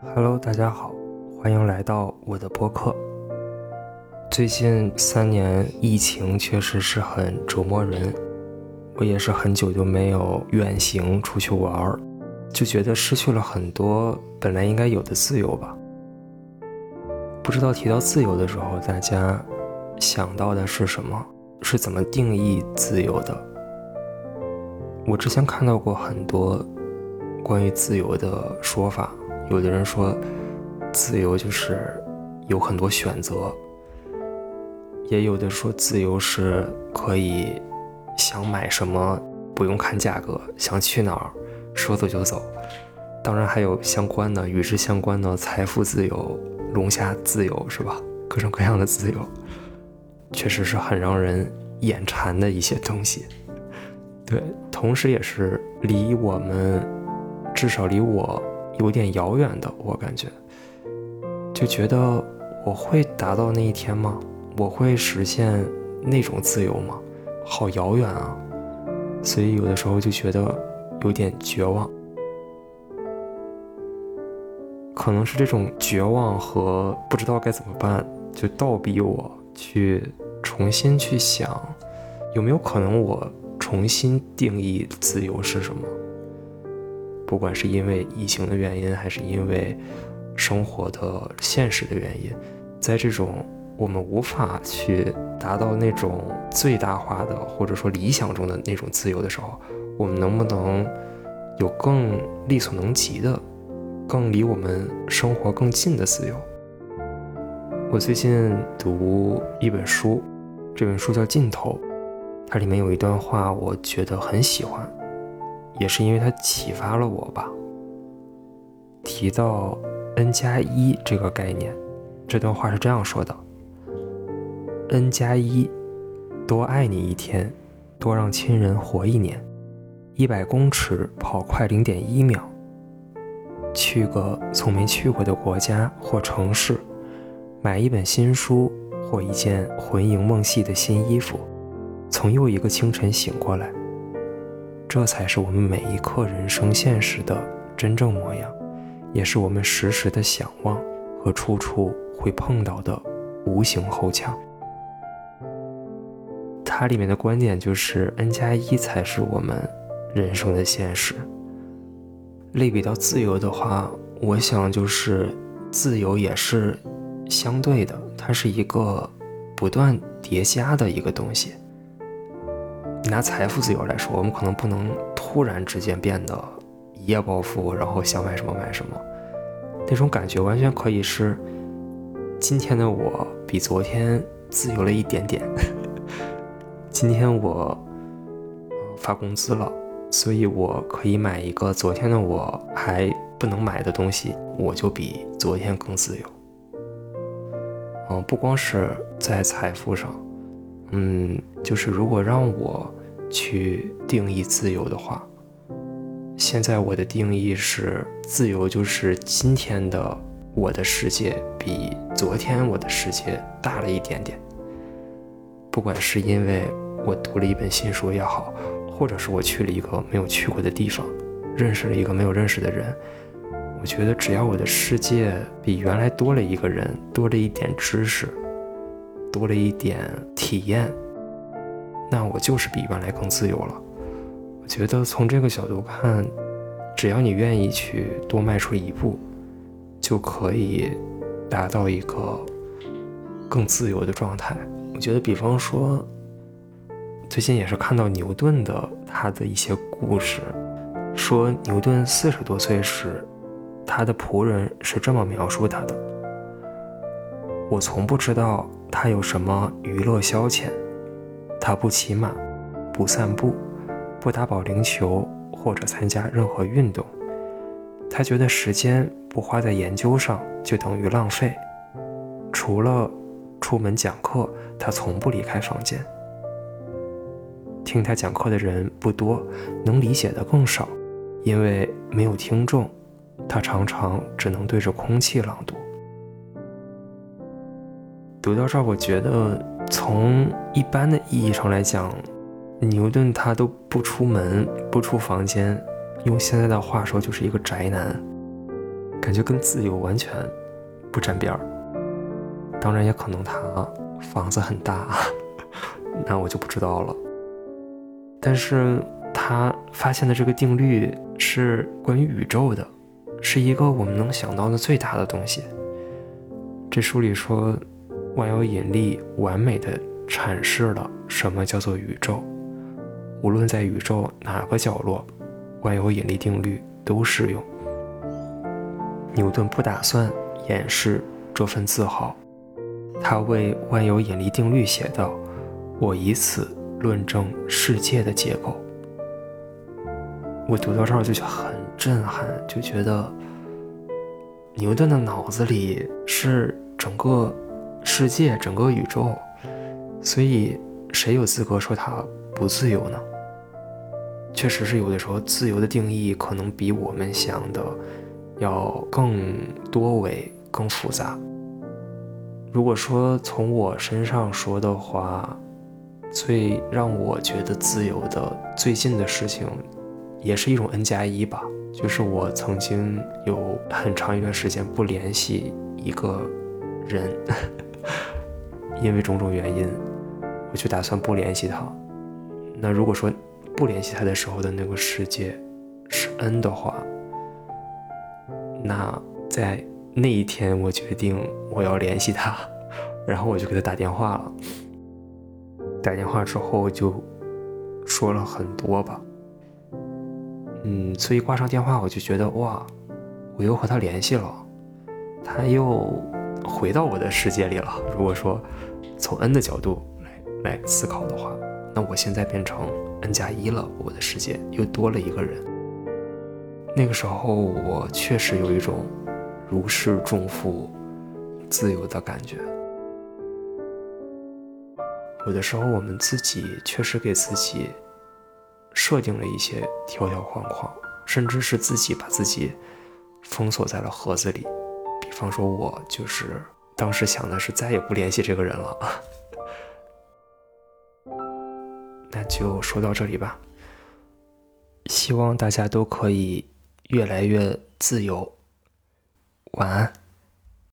Hello，大家好，欢迎来到我的播客。最近三年疫情确实是很折磨人，我也是很久就没有远行出去玩儿，就觉得失去了很多本来应该有的自由吧。不知道提到自由的时候，大家想到的是什么？是怎么定义自由的？我之前看到过很多关于自由的说法。有的人说，自由就是有很多选择；也有的说，自由是可以想买什么不用看价格，想去哪儿说走就走。当然还有相关的与之相关的财富自由、龙虾自由，是吧？各种各样的自由，确实是很让人眼馋的一些东西。对，同时也是离我们，至少离我。有点遥远的，我感觉，就觉得我会达到那一天吗？我会实现那种自由吗？好遥远啊！所以有的时候就觉得有点绝望。可能是这种绝望和不知道该怎么办，就倒逼我去重新去想，有没有可能我重新定义自由是什么？不管是因为疫情的原因，还是因为生活的现实的原因，在这种我们无法去达到那种最大化的，或者说理想中的那种自由的时候，我们能不能有更力所能及的、更离我们生活更近的自由？我最近读一本书，这本书叫《尽头》，它里面有一段话，我觉得很喜欢。也是因为它启发了我吧。提到 n 加一这个概念，这段话是这样说的：n 加一，多爱你一天，多让亲人活一年。一百公尺跑快零点一秒，去个从没去过的国家或城市，买一本新书或一件魂萦梦系的新衣服，从又一个清晨醒过来。这才是我们每一刻人生现实的真正模样，也是我们时时的想望和处处会碰到的无形后墙。它里面的观点就是 n 加一才是我们人生的现实。类比到自由的话，我想就是自由也是相对的，它是一个不断叠加的一个东西。拿财富自由来说，我们可能不能突然之间变得一夜暴富，然后想买什么买什么。那种感觉完全可以是今天的我比昨天自由了一点点。今天我发工资了，所以我可以买一个昨天的我还不能买的东西，我就比昨天更自由。嗯，不光是在财富上，嗯，就是如果让我。去定义自由的话，现在我的定义是：自由就是今天的我的世界比昨天我的世界大了一点点。不管是因为我读了一本新书也好，或者是我去了一个没有去过的地方，认识了一个没有认识的人，我觉得只要我的世界比原来多了一个人，多了一点知识，多了一点体验。那我就是比原来更自由了。我觉得从这个角度看，只要你愿意去多迈出一步，就可以达到一个更自由的状态。我觉得，比方说，最近也是看到牛顿的他的一些故事，说牛顿四十多岁时，他的仆人是这么描述他的：我从不知道他有什么娱乐消遣。他不骑马，不散步，不打保龄球或者参加任何运动。他觉得时间不花在研究上就等于浪费。除了出门讲课，他从不离开房间。听他讲课的人不多，能理解的更少，因为没有听众，他常常只能对着空气朗读。读到这儿，我觉得。从一般的意义上来讲，牛顿他都不出门，不出房间，用现在的话说就是一个宅男。感觉跟自由完全不沾边儿。当然，也可能他房子很大，那我就不知道了。但是他发现的这个定律是关于宇宙的，是一个我们能想到的最大的东西。这书里说，万有引力完美的阐释了什么叫做宇宙。无论在宇宙哪个角落，万有引力定律都适用。牛顿不打算掩饰这份自豪，他为万有引力定律写道：“我以此论证世界的结构。”我读到这儿就很震撼，就觉得牛顿的脑子里是整个世界、整个宇宙，所以谁有资格说他不自由呢？确实是有的时候，自由的定义可能比我们想的。要更多维、更复杂。如果说从我身上说的话，最让我觉得自由的最近的事情，也是一种 N 加一吧。就是我曾经有很长一段时间不联系一个人，因为种种原因，我就打算不联系他。那如果说不联系他的时候的那个世界是 N 的话，那在那一天，我决定我要联系他，然后我就给他打电话了。打电话之后就说了很多吧，嗯，所以挂上电话我就觉得哇，我又和他联系了，他又回到我的世界里了。如果说从 n 的角度来来思考的话，那我现在变成 n 加一了，我的世界又多了一个人。那个时候，我确实有一种如释重负、自由的感觉。有的时候，我们自己确实给自己设定了一些条条框框，甚至是自己把自己封锁在了盒子里。方说，我就是当时想的是再也不联系这个人了。那就说到这里吧，希望大家都可以。越来越自由，晚安。